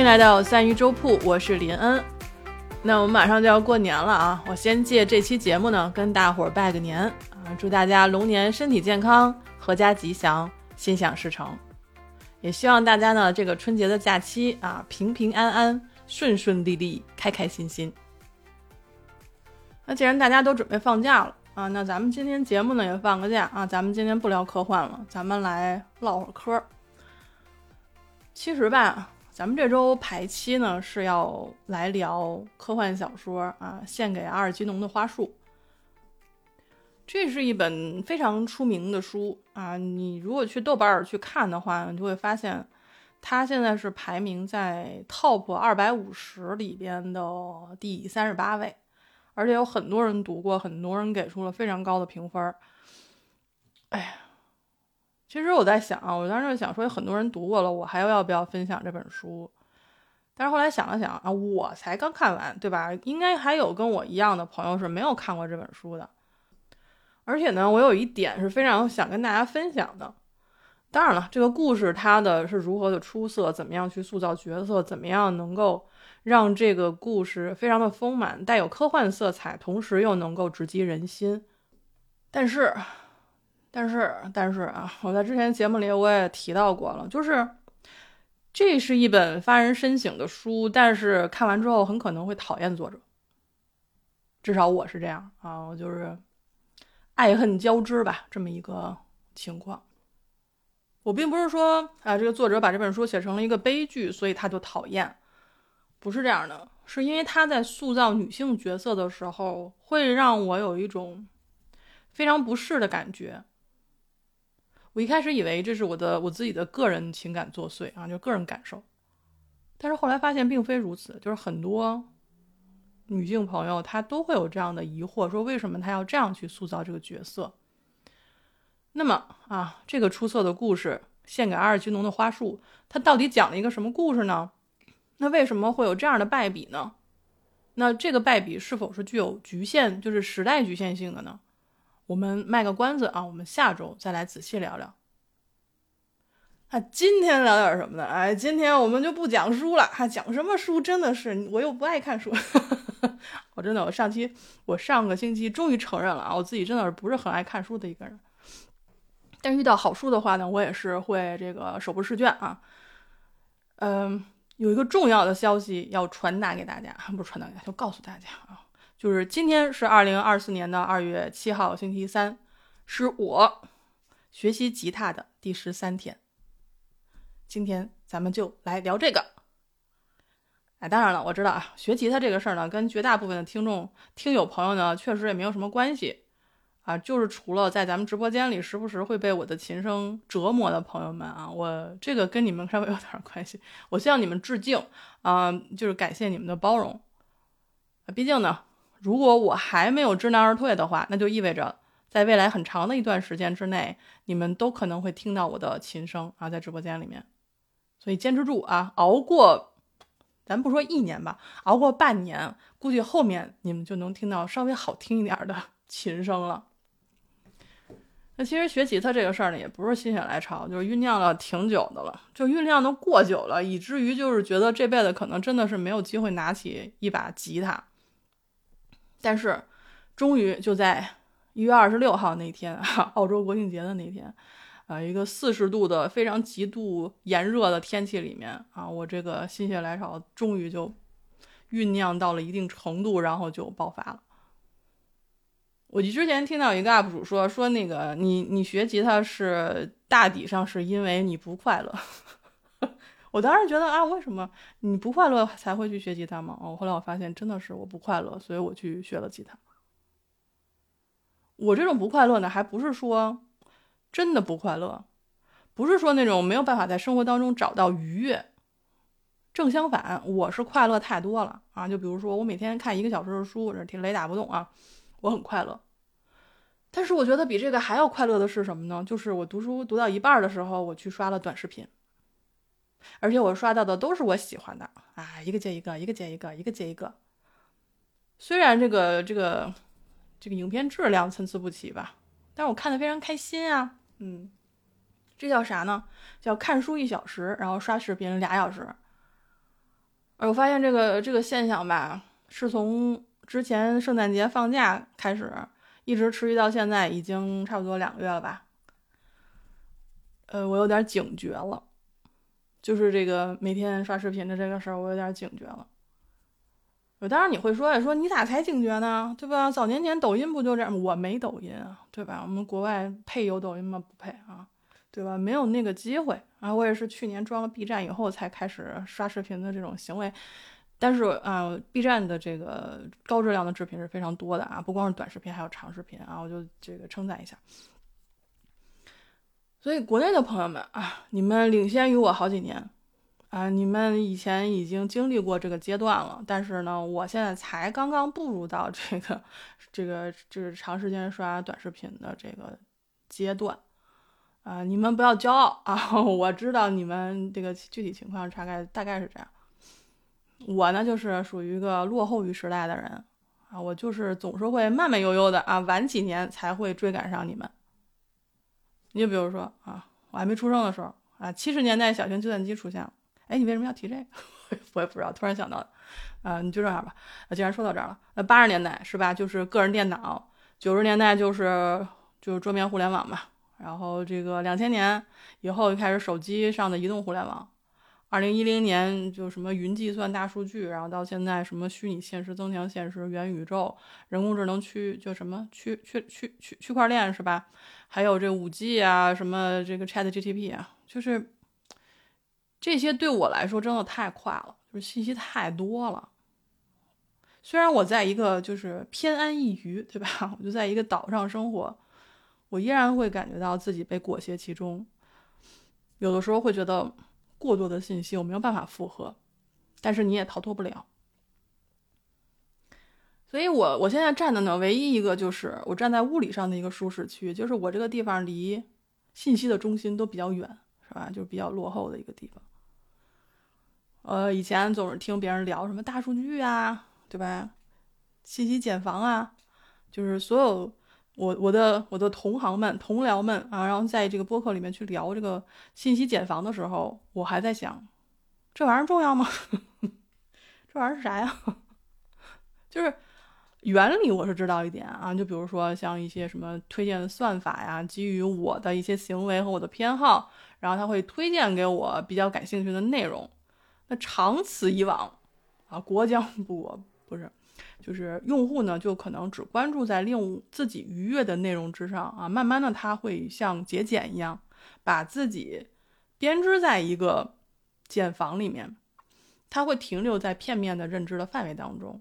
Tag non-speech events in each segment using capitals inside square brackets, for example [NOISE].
欢迎来到三鱼粥铺，我是林恩。那我们马上就要过年了啊，我先借这期节目呢，跟大伙儿拜个年啊，祝大家龙年身体健康，阖家吉祥，心想事成。也希望大家呢，这个春节的假期啊，平平安安，顺顺利利，开开心心。那既然大家都准备放假了啊，那咱们今天节目呢也放个假啊，咱们今天不聊科幻了，咱们来唠会儿嗑。其实吧，咱们这周排期呢是要来聊科幻小说啊，献给阿尔基农的花束。这是一本非常出名的书啊，你如果去豆瓣儿去看的话，你就会发现，它现在是排名在 Top 二百五十里边的第三十八位，而且有很多人读过，很多人给出了非常高的评分。哎呀，其实我在想啊，我当时就想说，有很多人读过了，我还要不要分享这本书？但是后来想了想啊，我才刚看完，对吧？应该还有跟我一样的朋友是没有看过这本书的。而且呢，我有一点是非常想跟大家分享的。当然了，这个故事它的是如何的出色，怎么样去塑造角色，怎么样能够让这个故事非常的丰满，带有科幻色彩，同时又能够直击人心。但是，但是，但是啊，我在之前节目里我也提到过了，就是这是一本发人深省的书，但是看完之后很可能会讨厌作者。至少我是这样啊，我就是。爱恨交织吧，这么一个情况。我并不是说啊，这个作者把这本书写成了一个悲剧，所以他就讨厌，不是这样的，是因为他在塑造女性角色的时候，会让我有一种非常不适的感觉。我一开始以为这是我的我自己的个人情感作祟啊，就个人感受，但是后来发现并非如此，就是很多。女性朋友她都会有这样的疑惑，说为什么她要这样去塑造这个角色？那么啊，这个出色的故事献给阿尔基农的花束，它到底讲了一个什么故事呢？那为什么会有这样的败笔呢？那这个败笔是否是具有局限，就是时代局限性的呢？我们卖个关子啊，我们下周再来仔细聊聊。啊，今天聊点什么呢？哎，今天我们就不讲书了，还讲什么书？真的是我又不爱看书。[LAUGHS] 我真的，我上期，我上个星期终于承认了啊，我自己真的是不是很爱看书的一个人。但遇到好书的话呢，我也是会这个手不释卷啊。嗯，有一个重要的消息要传达给大家，不是传达给大家，就告诉大家啊，就是今天是二零二四年的二月七号，星期三，是我学习吉他的第十三天。今天咱们就来聊这个。哎，当然了，我知道啊，学吉他这个事儿呢，跟绝大部分的听众、听友朋友呢，确实也没有什么关系啊。就是除了在咱们直播间里时不时会被我的琴声折磨的朋友们啊，我这个跟你们稍微有点关系。我向你们致敬啊，就是感谢你们的包容。毕竟呢，如果我还没有知难而退的话，那就意味着在未来很长的一段时间之内，你们都可能会听到我的琴声啊，在直播间里面。所以坚持住啊，熬过。咱不说一年吧，熬过半年，估计后面你们就能听到稍微好听一点的琴声了。那其实学吉他这个事儿呢，也不是心血来潮，就是酝酿了挺久的了，就酝酿的过久了，以至于就是觉得这辈子可能真的是没有机会拿起一把吉他。但是，终于就在一月二十六号那天，澳洲国庆节的那天。啊，一个四十度的非常极度炎热的天气里面啊，我这个心血来潮，终于就酝酿到了一定程度，然后就爆发了。我之前听到一个 UP 主说，说那个你你学吉他是大抵上是因为你不快乐。我当时觉得啊，为什么你不快乐才会去学吉他吗？哦，后来我发现真的是我不快乐，所以我去学了吉他。我这种不快乐呢，还不是说。真的不快乐，不是说那种没有办法在生活当中找到愉悦。正相反，我是快乐太多了啊！就比如说，我每天看一个小时的书，这雷打不动啊，我很快乐。但是我觉得比这个还要快乐的是什么呢？就是我读书读到一半的时候，我去刷了短视频，而且我刷到的都是我喜欢的啊，一个接一个，一个接一个，一个接一个。虽然这个这个这个影片质量参差不齐吧，但是我看的非常开心啊。嗯，这叫啥呢？叫看书一小时，然后刷视频俩小时。而我发现这个这个现象吧，是从之前圣诞节放假开始，一直持续到现在，已经差不多两个月了吧。呃，我有点警觉了，就是这个每天刷视频的这个事儿，我有点警觉了。当然你会说，说你咋才警觉呢？对吧？早年前抖音不就这样？我没抖音啊，对吧？我们国外配有抖音吗？不配啊，对吧？没有那个机会啊。我也是去年装了 B 站以后才开始刷视频的这种行为。但是啊，B 站的这个高质量的视频是非常多的啊，不光是短视频，还有长视频啊，我就这个称赞一下。所以，国内的朋友们啊，你们领先于我好几年啊！你们以前已经经历过这个阶段了，但是呢，我现在才刚刚步入到这个、这个、就是长时间刷短视频的这个阶段啊！你们不要骄傲啊！[LAUGHS] 我知道你们这个具体情况大概大概是这样。我呢，就是属于一个落后于时代的人啊！我就是总是会慢慢悠悠的啊，晚几年才会追赶上你们。你就比如说啊，我还没出生的时候啊，七十年代小型计算机出现了。哎，你为什么要提这个？[LAUGHS] 我也不知道，突然想到的。啊，你就这样吧。那既然说到这儿了，那八十年代是吧？就是个人电脑。九十年代就是就是桌面互联网嘛。然后这个两千年以后就开始手机上的移动互联网。二零一零年就什么云计算、大数据，然后到现在什么虚拟现实、增强现实、元宇宙、人工智能区，就什么区区区区区块链是吧？还有这五 G 啊，什么这个 Chat GTP 啊，就是这些对我来说真的太快了，就是信息太多了。虽然我在一个就是偏安一隅，对吧？[LAUGHS] 我就在一个岛上生活，我依然会感觉到自己被裹挟其中，有的时候会觉得。过多的信息我没有办法负荷，但是你也逃脱不了。所以，我我现在站的呢，唯一一个就是我站在物理上的一个舒适区，就是我这个地方离信息的中心都比较远，是吧？就是比较落后的一个地方。呃，以前总是听别人聊什么大数据啊，对吧？信息茧房啊，就是所有。我我的我的同行们同僚们啊，然后在这个播客里面去聊这个信息茧房的时候，我还在想，这玩意儿重要吗？[LAUGHS] 这玩意儿是啥呀？[LAUGHS] 就是原理我是知道一点啊，就比如说像一些什么推荐的算法呀，基于我的一些行为和我的偏好，然后他会推荐给我比较感兴趣的内容。那长此以往啊，国将 [LAUGHS] 不国不是。就是用户呢，就可能只关注在令自己愉悦的内容之上啊，慢慢的他会像节俭一样，把自己编织在一个茧房里面，他会停留在片面的认知的范围当中，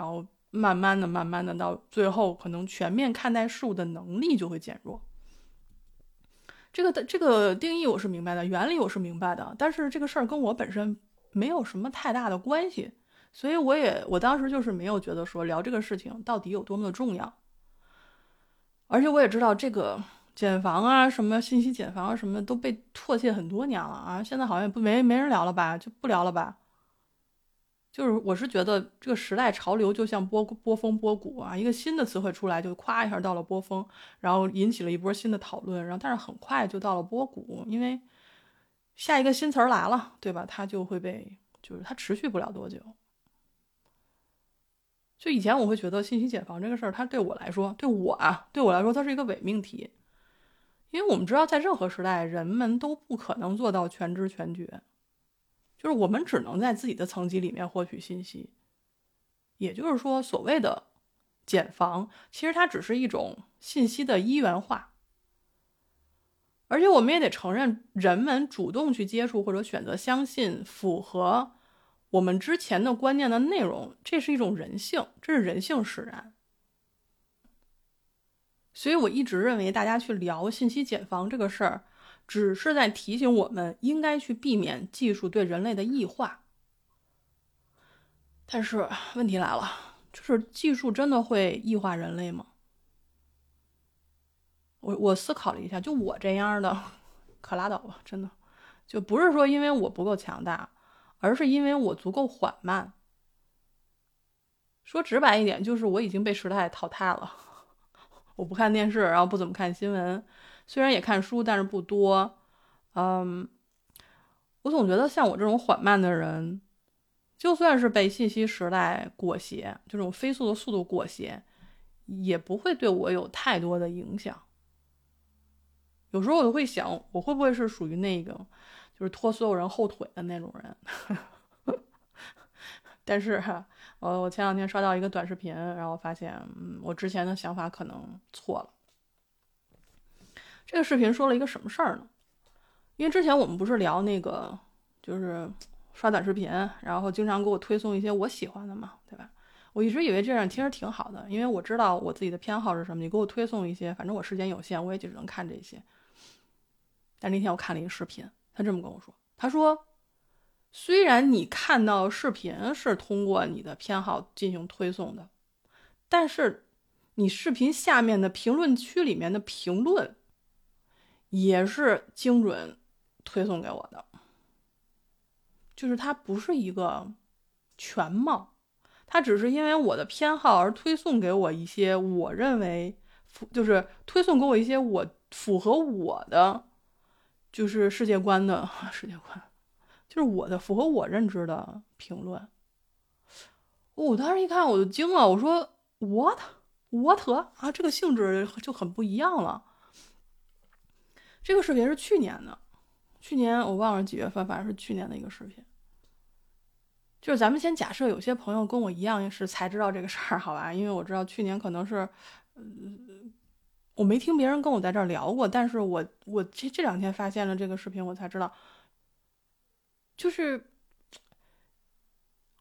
然后慢慢的、慢慢的到最后，可能全面看待事物的能力就会减弱。这个的这个定义我是明白的，原理我是明白的，但是这个事儿跟我本身没有什么太大的关系。所以我也我当时就是没有觉得说聊这个事情到底有多么的重要，而且我也知道这个减房啊，什么信息减房啊，什么都被唾弃很多年了啊，现在好像也不没没人聊了吧，就不聊了吧。就是我是觉得这个时代潮流就像波波峰波谷啊，一个新的词汇出来就咵一下到了波峰，然后引起了一波新的讨论，然后但是很快就到了波谷，因为下一个新词儿来了，对吧？它就会被就是它持续不了多久。就以前我会觉得信息茧房这个事儿，它对我来说，对我啊，对我来说，它是一个伪命题，因为我们知道，在任何时代，人们都不可能做到全知全觉，就是我们只能在自己的层级里面获取信息。也就是说，所谓的茧房，其实它只是一种信息的一元化，而且我们也得承认，人们主动去接触或者选择相信符合。我们之前的观念的内容，这是一种人性，这是人性使然。所以我一直认为，大家去聊信息茧房这个事儿，只是在提醒我们应该去避免技术对人类的异化。但是问题来了，就是技术真的会异化人类吗？我我思考了一下，就我这样的，可拉倒吧，真的，就不是说因为我不够强大。而是因为我足够缓慢。说直白一点，就是我已经被时代淘汰了。我不看电视，然后不怎么看新闻，虽然也看书，但是不多。嗯，我总觉得像我这种缓慢的人，就算是被信息时代裹挟，这种飞速的速度裹挟，也不会对我有太多的影响。有时候我就会想，我会不会是属于那个，就是拖所有人后腿的那种人？[LAUGHS] 但是，呃，我前两天刷到一个短视频，然后发现，嗯，我之前的想法可能错了。这个视频说了一个什么事儿呢？因为之前我们不是聊那个，就是刷短视频，然后经常给我推送一些我喜欢的嘛，对吧？我一直以为这样其实挺好的，因为我知道我自己的偏好是什么。你给我推送一些，反正我时间有限，我也就只能看这些。但那天我看了一个视频，他这么跟我说：“他说，虽然你看到视频是通过你的偏好进行推送的，但是你视频下面的评论区里面的评论也是精准推送给我的，就是它不是一个全貌，它只是因为我的偏好而推送给我一些我认为符，就是推送给我一些我符合我的。”就是世界观的 [LAUGHS] 世界观，就是我的符合我认知的评论。我当时一看我就惊了，我说 “what what 啊，这个性质就很不一样了。”这个视频是去年的，去年我忘了几月份，反正是去年的一个视频。就是咱们先假设有些朋友跟我一样是才知道这个事儿，好吧？因为我知道去年可能是，呃。我没听别人跟我在这儿聊过，但是我我这这两天发现了这个视频，我才知道，就是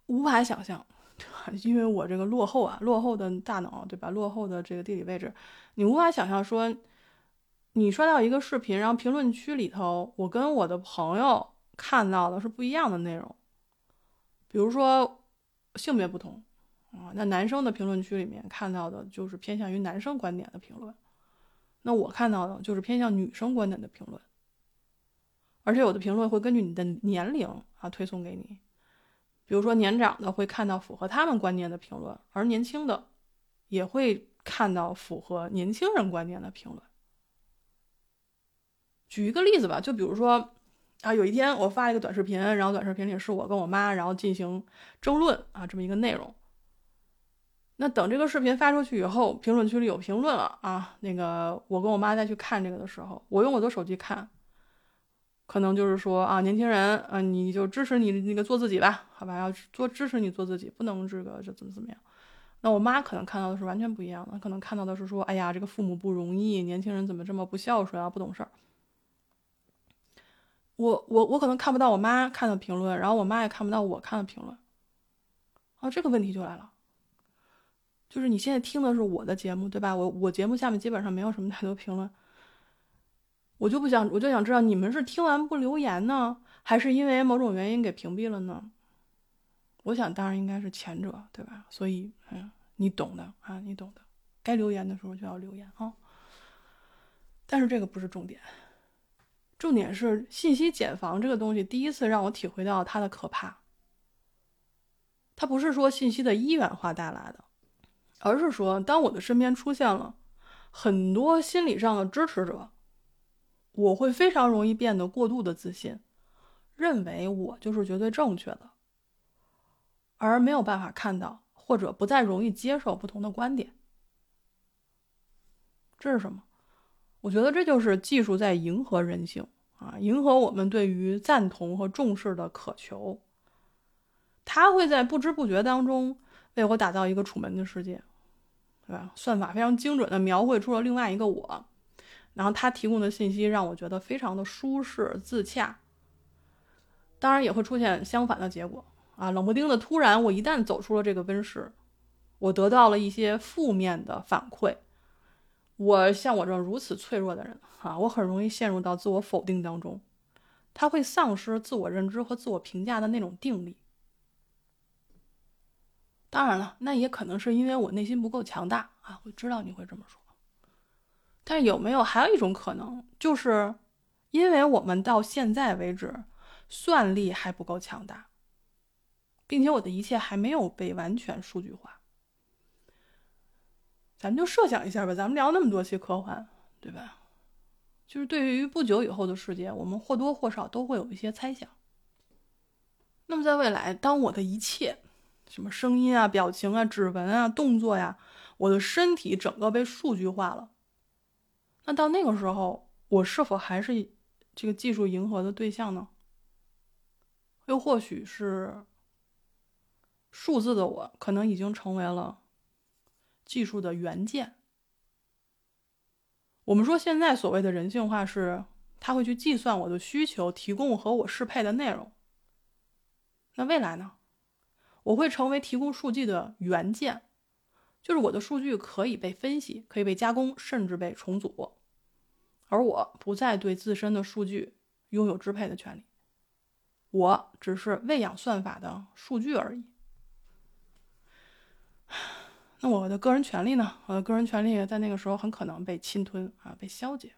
无法想象，[LAUGHS] 因为我这个落后啊，落后的大脑，对吧？落后的这个地理位置，你无法想象说，你刷到一个视频，然后评论区里头，我跟我的朋友看到的是不一样的内容，比如说性别不同啊，那男生的评论区里面看到的就是偏向于男生观点的评论。那我看到的就是偏向女生观点的评论，而且有的评论会根据你的年龄啊推送给你，比如说年长的会看到符合他们观念的评论，而年轻的也会看到符合年轻人观念的评论。举一个例子吧，就比如说啊，有一天我发了一个短视频，然后短视频里是我跟我妈然后进行争论啊这么一个内容。那等这个视频发出去以后，评论区里有评论了啊。那个我跟我妈再去看这个的时候，我用我的手机看，可能就是说啊，年轻人，啊，你就支持你那个做自己吧，好吧，要做支持你做自己，不能这个这怎么怎么样。那我妈可能看到的是完全不一样的，可能看到的是说，哎呀，这个父母不容易，年轻人怎么这么不孝顺啊，不懂事儿。我我我可能看不到我妈看的评论，然后我妈也看不到我看的评论，啊，这个问题就来了。就是你现在听的是我的节目，对吧？我我节目下面基本上没有什么太多评论，我就不想，我就想知道你们是听完不留言呢，还是因为某种原因给屏蔽了呢？我想当然应该是前者，对吧？所以，嗯，你懂的啊，你懂的，该留言的时候就要留言啊。但是这个不是重点，重点是信息茧房这个东西，第一次让我体会到它的可怕。它不是说信息的一元化带来的。而是说，当我的身边出现了很多心理上的支持者，我会非常容易变得过度的自信，认为我就是绝对正确的，而没有办法看到或者不再容易接受不同的观点。这是什么？我觉得这就是技术在迎合人性啊，迎合我们对于赞同和重视的渴求。它会在不知不觉当中为我打造一个楚门的世界。对吧？算法非常精准的描绘出了另外一个我，然后他提供的信息让我觉得非常的舒适自洽。当然也会出现相反的结果啊！冷不丁的突然，我一旦走出了这个温室，我得到了一些负面的反馈。我像我这种如此脆弱的人啊，我很容易陷入到自我否定当中，他会丧失自我认知和自我评价的那种定力。当然了，那也可能是因为我内心不够强大啊！我知道你会这么说，但是有没有还有一种可能，就是因为我们到现在为止算力还不够强大，并且我的一切还没有被完全数据化。咱们就设想一下吧，咱们聊那么多期科幻，对吧？就是对于不久以后的世界，我们或多或少都会有一些猜想。那么在未来，当我的一切，什么声音啊、表情啊、指纹啊、动作呀，我的身体整个被数据化了，那到那个时候，我是否还是这个技术迎合的对象呢？又或许是数字的我，可能已经成为了技术的元件。我们说现在所谓的人性化是，他会去计算我的需求，提供和我适配的内容。那未来呢？我会成为提供数据的元件，就是我的数据可以被分析，可以被加工，甚至被重组，而我不再对自身的数据拥有支配的权利。我只是喂养算法的数据而已。那我的个人权利呢？我的个人权利在那个时候很可能被侵吞啊，被消解。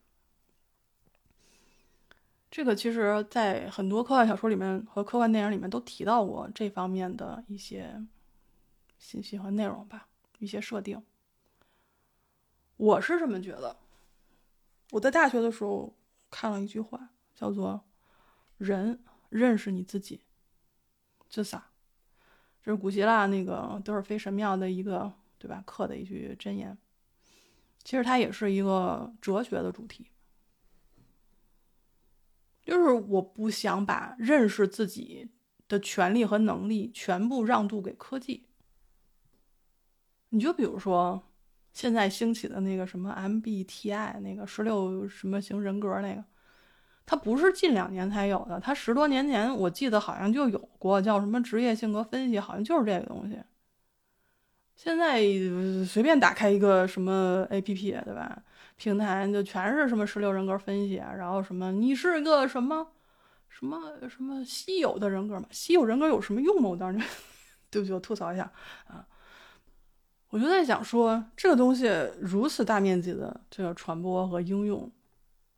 这个其实，在很多科幻小说里面和科幻电影里面都提到过这方面的一些信息和内容吧，一些设定。我是这么觉得。我在大学的时候看了一句话，叫做“人认识你自己”，这啥？这是古希腊那个德尔菲神庙的一个对吧刻的一句箴言。其实它也是一个哲学的主题。就是我不想把认识自己的权利和能力全部让渡给科技。你就比如说，现在兴起的那个什么 MBTI 那个十六什么型人格那个，它不是近两年才有的，它十多年前我记得好像就有过，叫什么职业性格分析，好像就是这个东西。现在随便打开一个什么 APP，对吧？平台就全是什么十六人格分析，然后什么你是个什么什么什么稀有的人格嘛？稀有人格有什么用吗？我当时对不起，我吐槽一下啊，我就在想说，这个东西如此大面积的这个传播和应用，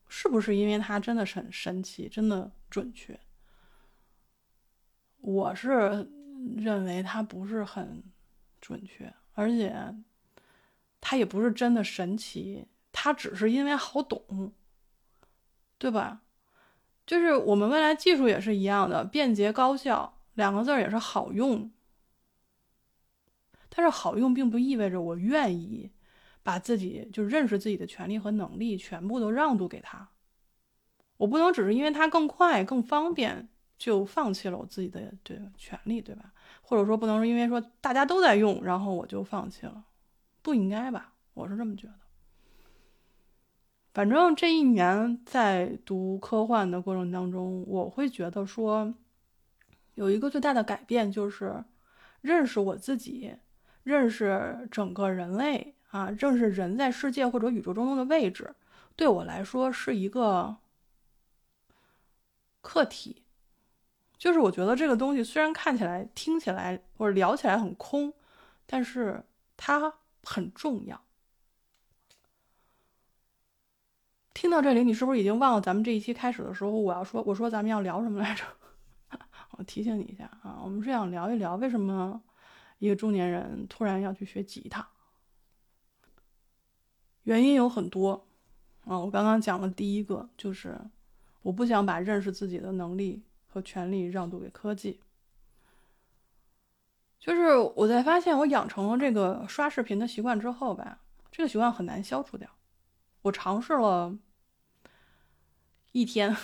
是不是因为它真的是很神奇，真的准确？我是认为它不是很准确，而且它也不是真的神奇。它只是因为好懂，对吧？就是我们未来技术也是一样的，便捷高效两个字也是好用。但是好用并不意味着我愿意把自己就认识自己的权利和能力全部都让渡给他。我不能只是因为它更快更方便就放弃了我自己的这个权利，对吧？或者说不能是因为说大家都在用，然后我就放弃了，不应该吧？我是这么觉得。反正这一年在读科幻的过程当中，我会觉得说，有一个最大的改变就是认识我自己，认识整个人类啊，认识人在世界或者宇宙中的位置，对我来说是一个课题。就是我觉得这个东西虽然看起来、听起来或者聊起来很空，但是它很重要。听到这里，你是不是已经忘了咱们这一期开始的时候我要说，我说咱们要聊什么来着？[LAUGHS] 我提醒你一下啊，我们是想聊一聊为什么一个中年人突然要去学吉他。原因有很多啊，我刚刚讲了第一个，就是我不想把认识自己的能力和权利让渡给科技。就是我在发现我养成了这个刷视频的习惯之后吧，这个习惯很难消除掉。我尝试了一天，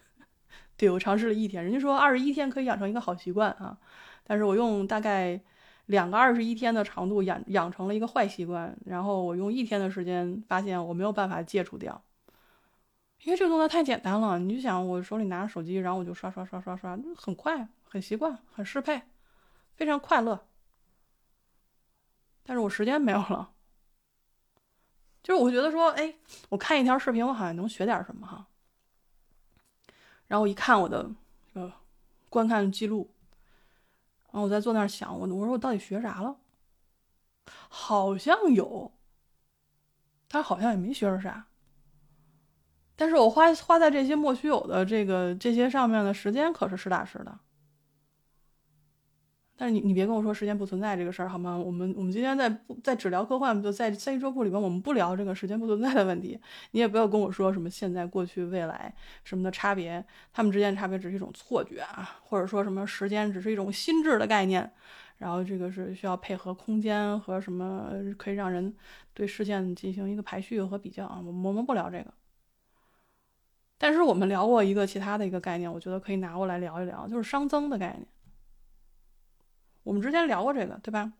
[LAUGHS] 对我尝试了一天。人家说二十一天可以养成一个好习惯啊，但是我用大概两个二十一天的长度养养成了一个坏习惯，然后我用一天的时间发现我没有办法戒除掉，因为这个动作太简单了。你就想我手里拿着手机，然后我就刷刷刷刷刷，很快，很习惯，很适配，非常快乐。但是我时间没有了。就是我觉得说，哎，我看一条视频，我好像能学点什么哈。然后我一看我的这个观看记录，然后我在坐那儿想，我我说我到底学啥了？好像有，他好像也没学着啥。但是我花花在这些莫须有的这个这些上面的时间可是实打实的。但是你你别跟我说时间不存在这个事儿好吗？我们我们今天在在只聊科幻，就在三一周部里边，我们不聊这个时间不存在的问题。你也不要跟我说什么现在、过去、未来什么的差别，他们之间的差别只是一种错觉啊，或者说什么时间只是一种心智的概念，然后这个是需要配合空间和什么可以让人对事件进行一个排序和比较啊。我我们不聊这个，但是我们聊过一个其他的一个概念，我觉得可以拿过来聊一聊，就是熵增的概念。我们之前聊过这个，对吧？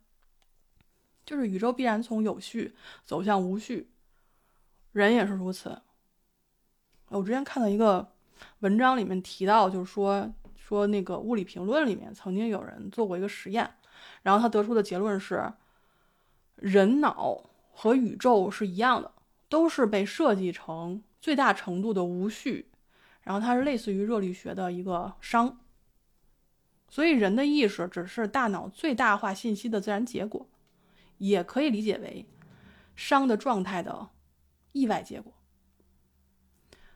就是宇宙必然从有序走向无序，人也是如此。我之前看到一个文章，里面提到，就是说说那个物理评论里面曾经有人做过一个实验，然后他得出的结论是，人脑和宇宙是一样的，都是被设计成最大程度的无序，然后它是类似于热力学的一个熵。所以，人的意识只是大脑最大化信息的自然结果，也可以理解为熵的状态的意外结果。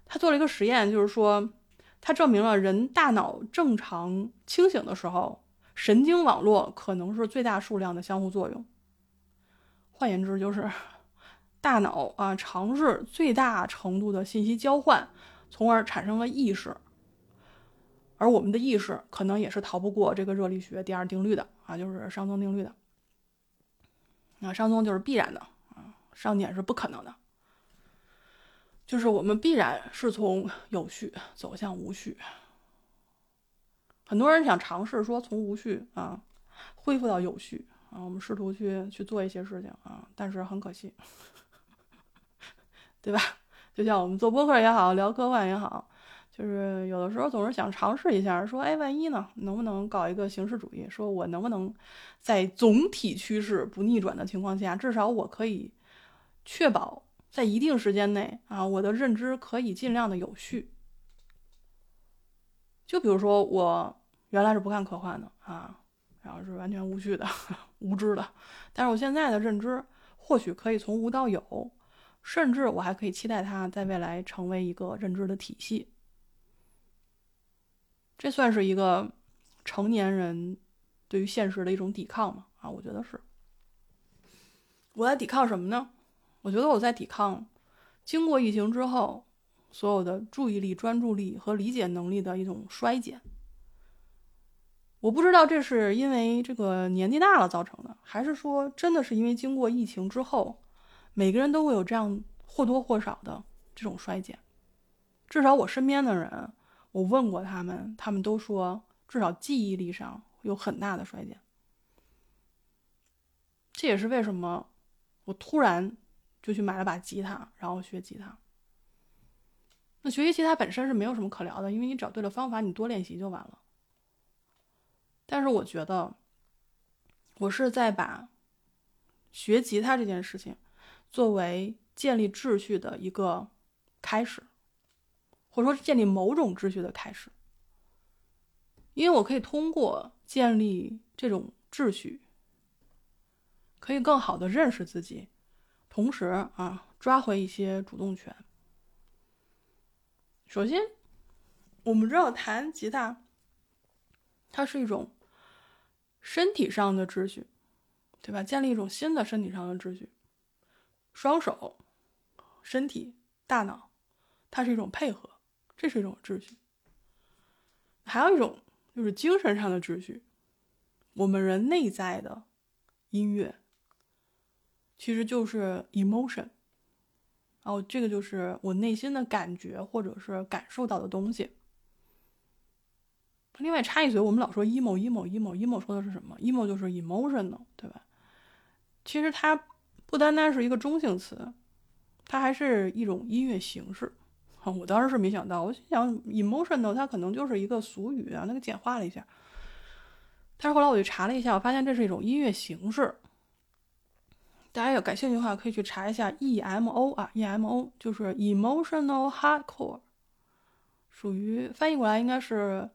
他做了一个实验，就是说，他证明了人大脑正常清醒的时候，神经网络可能是最大数量的相互作用。换言之，就是大脑啊尝试最大程度的信息交换，从而产生了意识。而我们的意识可能也是逃不过这个热力学第二定律的啊，就是熵增定律的。那熵增就是必然的啊，熵减是不可能的。就是我们必然是从有序走向无序。很多人想尝试说从无序啊恢复到有序啊，我们试图去去做一些事情啊，但是很可惜，对吧？[LAUGHS] 就像我们做播客也好，聊科幻也好。就是有的时候总是想尝试一下，说哎，万一呢？能不能搞一个形式主义？说我能不能在总体趋势不逆转的情况下，至少我可以确保在一定时间内啊，我的认知可以尽量的有序。就比如说我原来是不看科幻的啊，然后是完全无序的、[LAUGHS] 无知的，但是我现在的认知或许可以从无到有，甚至我还可以期待它在未来成为一个认知的体系。这算是一个成年人对于现实的一种抵抗嘛？啊，我觉得是。我在抵抗什么呢？我觉得我在抵抗经过疫情之后所有的注意力、专注力和理解能力的一种衰减。我不知道这是因为这个年纪大了造成的，还是说真的是因为经过疫情之后，每个人都会有这样或多或少的这种衰减。至少我身边的人。我问过他们，他们都说至少记忆力上有很大的衰减。这也是为什么我突然就去买了把吉他，然后学吉他。那学习吉他本身是没有什么可聊的，因为你找对了方法，你多练习就完了。但是我觉得，我是在把学吉他这件事情作为建立秩序的一个开始。或者说建立某种秩序的开始，因为我可以通过建立这种秩序，可以更好的认识自己，同时啊，抓回一些主动权。首先，我们知道弹吉他，它是一种身体上的秩序，对吧？建立一种新的身体上的秩序，双手、身体、大脑，它是一种配合。这是一种秩序，还有一种就是精神上的秩序。我们人内在的音乐，其实就是 emotion，哦，这个就是我内心的感觉或者是感受到的东西。另外插一嘴，我们老说 emo emo emo emo，说的是什么？emo 就是 emotional，对吧？其实它不单单是一个中性词，它还是一种音乐形式。我当时是没想到，我心想 emotional 它可能就是一个俗语啊，那个简化了一下。但是后来我去查了一下，我发现这是一种音乐形式。大家有感兴趣的话，可以去查一下 emo 啊，emo 就是 emotional hardcore，属于翻译过来应该是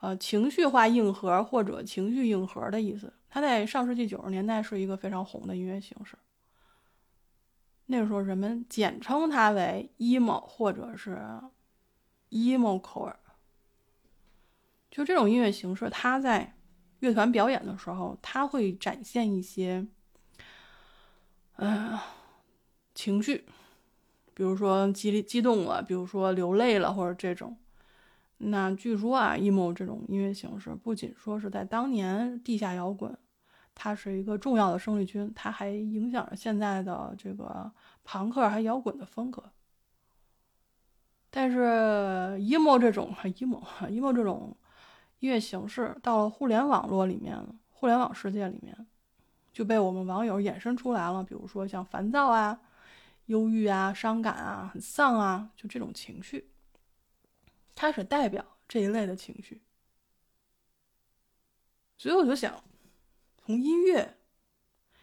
呃情绪化硬核或者情绪硬核的意思。它在上世纪九十年代是一个非常红的音乐形式。那时候，人们简称它为 emo 或者是 emo core。就这种音乐形式，它在乐团表演的时候，它会展现一些，嗯，情绪，比如说激激动了，比如说流泪了，或者这种。那据说啊，emo 这种音乐形式不仅说是在当年地下摇滚，它是一个重要的生力军，它还影响着现在的这个朋克还摇滚的风格。但是 emo 这种 emo emo 这种音乐形式到了互联网络里面，互联网世界里面就被我们网友衍生出来了。比如说像烦躁啊、忧郁啊、伤感啊、很丧啊，就这种情绪。它是代表这一类的情绪，所以我就想，从音乐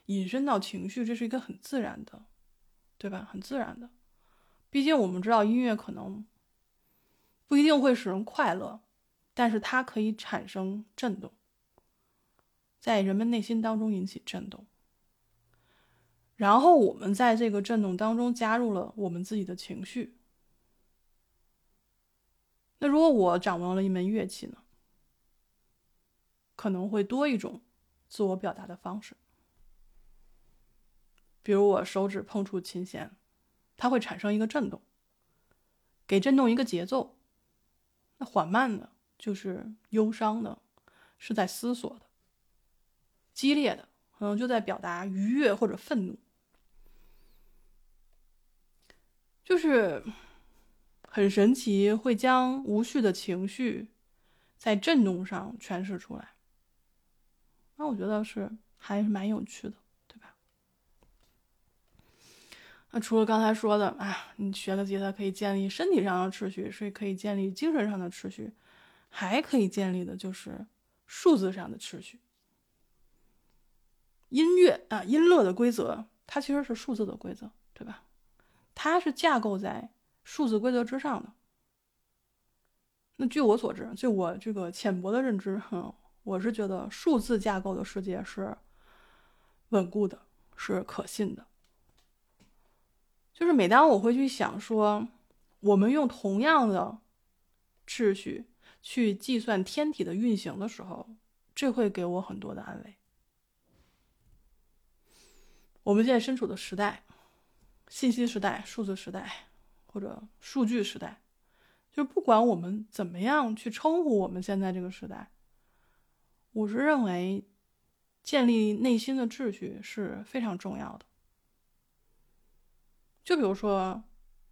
引申到情绪，这是一个很自然的，对吧？很自然的。毕竟我们知道，音乐可能不一定会使人快乐，但是它可以产生震动，在人们内心当中引起震动，然后我们在这个震动当中加入了我们自己的情绪。那如果我掌握了一门乐器呢？可能会多一种自我表达的方式，比如我手指碰触琴弦，它会产生一个震动，给震动一个节奏。那缓慢的，就是忧伤的，是在思索的；激烈的，可能就在表达愉悦或者愤怒，就是。很神奇，会将无序的情绪在震动上诠释出来。那我觉得是还是蛮有趣的，对吧？那除了刚才说的啊，你学个吉他可以建立身体上的秩序，是可以建立精神上的秩序，还可以建立的就是数字上的秩序。音乐啊，音乐的规则，它其实是数字的规则，对吧？它是架构在。数字规则之上的。那据我所知，就我这个浅薄的认知，哼，[LAUGHS] 我是觉得数字架构的世界是稳固的，是可信的。就是每当我会去想说，我们用同样的秩序去计算天体的运行的时候，这会给我很多的安慰。我们现在身处的时代，信息时代，数字时代。或者数据时代，就是不管我们怎么样去称呼我们现在这个时代，我是认为建立内心的秩序是非常重要的。就比如说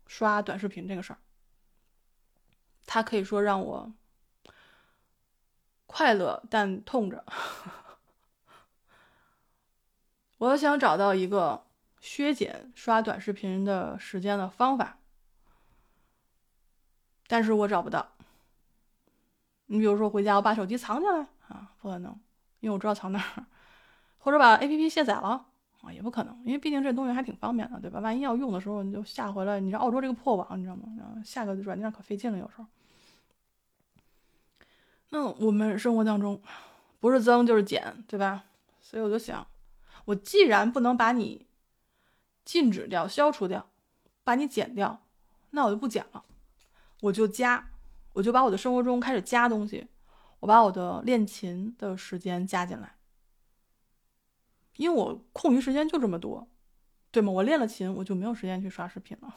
刷短视频这个事儿，它可以说让我快乐，但痛着。我想找到一个削减刷短视频的时间的方法。但是我找不到。你比如说回家，我把手机藏起来啊，不可能，因为我知道藏哪儿；或者把 APP 卸载了啊，也不可能，因为毕竟这东西还挺方便的，对吧？万一要用的时候，你就下回来。你这澳洲这个破网，你知道吗？下个软件可费劲了，有时候。那我们生活当中不是增就是减，对吧？所以我就想，我既然不能把你禁止掉、消除掉，把你减掉，那我就不减了。我就加，我就把我的生活中开始加东西，我把我的练琴的时间加进来，因为我空余时间就这么多，对吗？我练了琴，我就没有时间去刷视频了，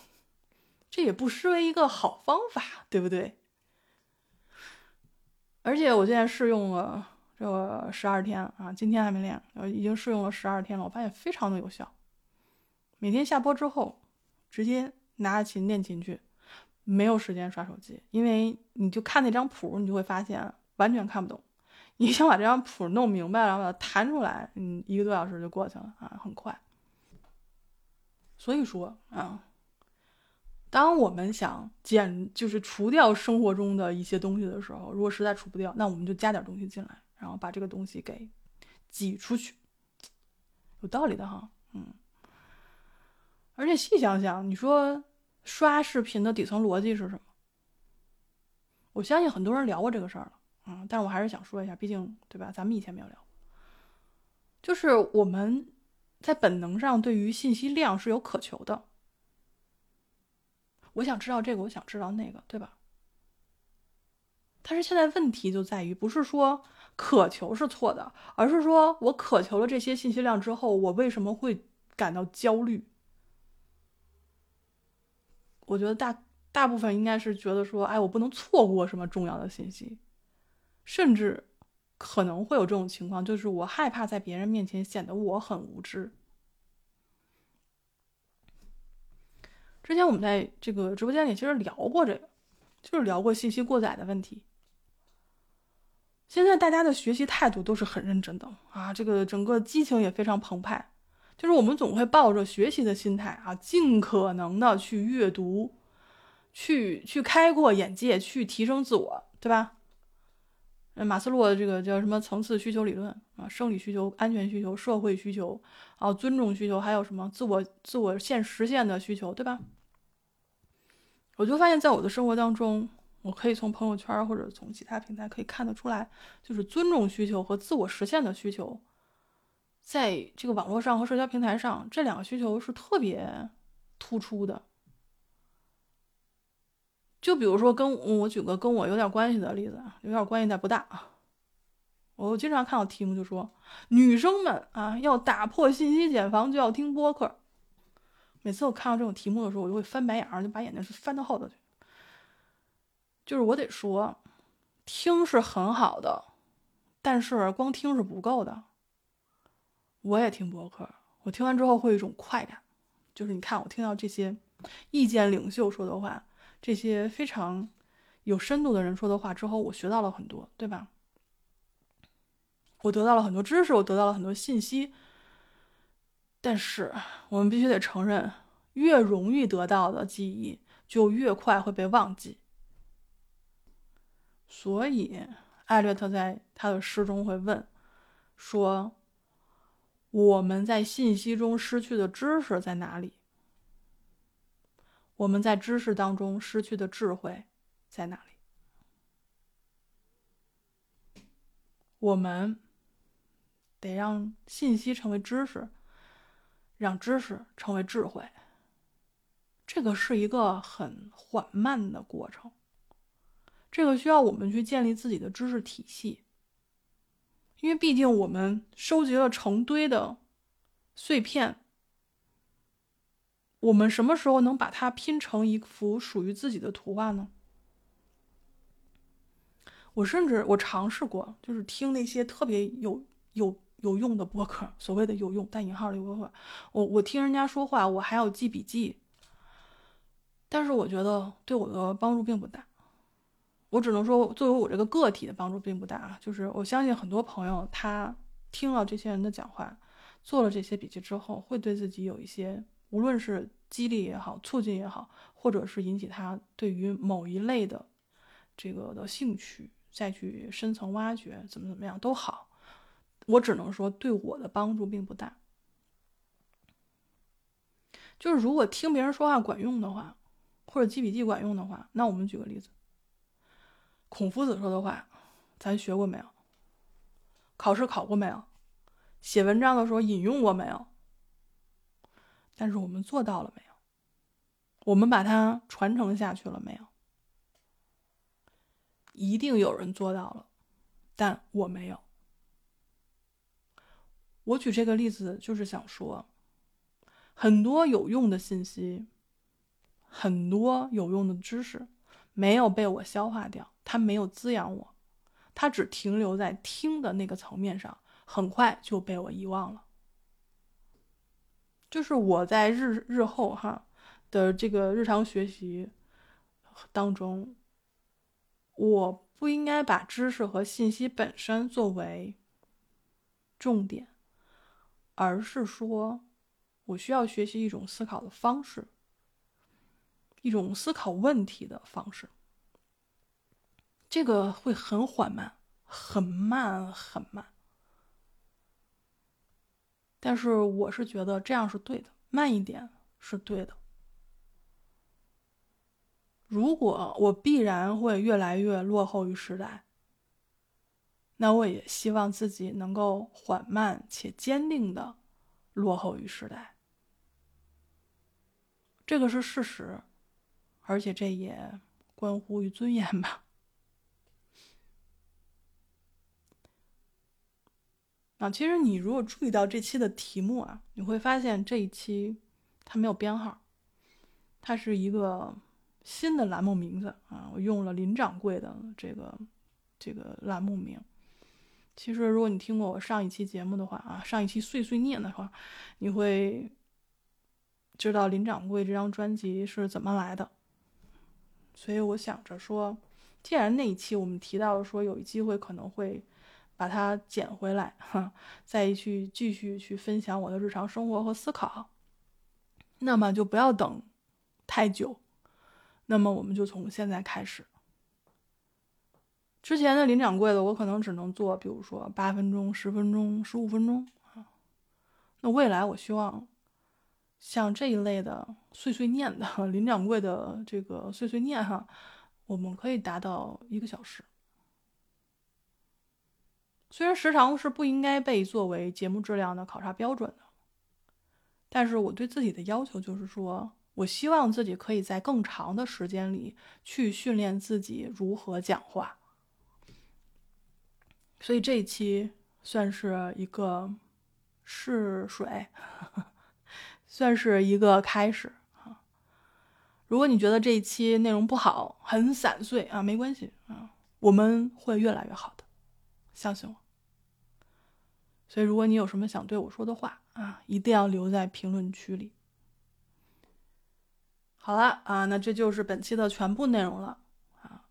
这也不失为一个好方法，对不对？而且我现在试用了这十二天啊，今天还没练，我已经试用了十二天了，我发现非常的有效。每天下播之后，直接拿着琴练琴去。没有时间刷手机，因为你就看那张谱，你就会发现完全看不懂。你想把这张谱弄明白，然后把它弹出来，嗯，一个多小时就过去了啊，很快。所以说啊，当我们想减，就是除掉生活中的一些东西的时候，如果实在除不掉，那我们就加点东西进来，然后把这个东西给挤出去，有道理的哈，嗯。而且细想想，你说。刷视频的底层逻辑是什么？我相信很多人聊过这个事儿了，嗯，但是我还是想说一下，毕竟对吧？咱们以前没有聊，就是我们在本能上对于信息量是有渴求的。我想知道这个，我想知道那个，对吧？但是现在问题就在于，不是说渴求是错的，而是说我渴求了这些信息量之后，我为什么会感到焦虑？我觉得大大部分应该是觉得说，哎，我不能错过什么重要的信息，甚至可能会有这种情况，就是我害怕在别人面前显得我很无知。之前我们在这个直播间里其实聊过这个，就是聊过信息过载的问题。现在大家的学习态度都是很认真的啊，这个整个激情也非常澎湃。就是我们总会抱着学习的心态啊，尽可能的去阅读，去去开阔眼界，去提升自我，对吧？马斯洛这个叫什么层次需求理论啊？生理需求、安全需求、社会需求啊、尊重需求，还有什么自我自我现实现的需求，对吧？我就发现，在我的生活当中，我可以从朋友圈或者从其他平台可以看得出来，就是尊重需求和自我实现的需求。在这个网络上和社交平台上，这两个需求是特别突出的。就比如说，跟我举个跟我有点关系的例子啊，有点关系但不大啊。我经常看到题目就说，女生们啊要打破信息茧房，就要听播客。每次我看到这种题目的时候，我就会翻白眼儿，就把眼睛翻到后头去。就是我得说，听是很好的，但是光听是不够的。我也听播客，我听完之后会有一种快感，就是你看我听到这些意见领袖说的话，这些非常有深度的人说的话之后，我学到了很多，对吧？我得到了很多知识，我得到了很多信息。但是我们必须得承认，越容易得到的记忆，就越快会被忘记。所以艾略特在他的诗中会问说。我们在信息中失去的知识在哪里？我们在知识当中失去的智慧在哪里？我们得让信息成为知识，让知识成为智慧。这个是一个很缓慢的过程，这个需要我们去建立自己的知识体系。因为毕竟我们收集了成堆的碎片，我们什么时候能把它拼成一幅属于自己的图画呢？我甚至我尝试过，就是听那些特别有有有用的播客，所谓的有用带引号的播客，我我听人家说话，我还要记笔记，但是我觉得对我的帮助并不大。我只能说，作为我这个个体的帮助并不大啊。就是我相信很多朋友，他听了这些人的讲话，做了这些笔记之后，会对自己有一些，无论是激励也好，促进也好，或者是引起他对于某一类的这个的兴趣，再去深层挖掘，怎么怎么样都好。我只能说，对我的帮助并不大。就是如果听别人说话管用的话，或者记笔记管用的话，那我们举个例子。孔夫子说的话，咱学过没有？考试考过没有？写文章的时候引用过没有？但是我们做到了没有？我们把它传承下去了没有？一定有人做到了，但我没有。我举这个例子就是想说，很多有用的信息，很多有用的知识，没有被我消化掉。它没有滋养我，它只停留在听的那个层面上，很快就被我遗忘了。就是我在日日后哈的这个日常学习当中，我不应该把知识和信息本身作为重点，而是说我需要学习一种思考的方式，一种思考问题的方式。这个会很缓慢，很慢，很慢。但是我是觉得这样是对的，慢一点是对的。如果我必然会越来越落后于时代，那我也希望自己能够缓慢且坚定的落后于时代。这个是事实，而且这也关乎于尊严吧。啊，其实你如果注意到这期的题目啊，你会发现这一期它没有编号，它是一个新的栏目名字啊，我用了林掌柜的这个这个栏目名。其实如果你听过我上一期节目的话啊，上一期碎碎念的话，你会知道林掌柜这张专辑是怎么来的。所以我想着说，既然那一期我们提到说有机会可能会。把它捡回来，哈，再去继续去分享我的日常生活和思考，那么就不要等太久，那么我们就从现在开始。之前的林掌柜的，我可能只能做，比如说八分钟、十分钟、十五分钟啊。那未来我希望像这一类的碎碎念的 [LAUGHS] 林掌柜的这个碎碎念哈，我们可以达到一个小时。虽然时长是不应该被作为节目质量的考察标准的，但是我对自己的要求就是说，我希望自己可以在更长的时间里去训练自己如何讲话。所以这一期算是一个试水，[LAUGHS] 算是一个开始啊。如果你觉得这一期内容不好，很散碎啊，没关系啊，我们会越来越好的。相信我，所以如果你有什么想对我说的话啊，一定要留在评论区里。好了啊，那这就是本期的全部内容了啊。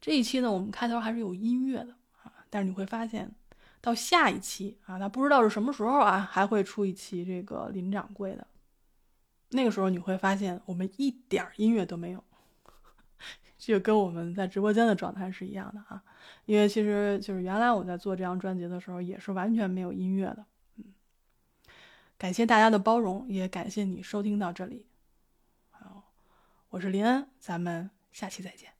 这一期呢，我们开头还是有音乐的啊，但是你会发现，到下一期啊，那不知道是什么时候啊，还会出一期这个林掌柜的。那个时候你会发现，我们一点音乐都没有。就跟我们在直播间的状态是一样的啊，因为其实就是原来我在做这张专辑的时候也是完全没有音乐的，嗯，感谢大家的包容，也感谢你收听到这里，好，我是林恩，咱们下期再见。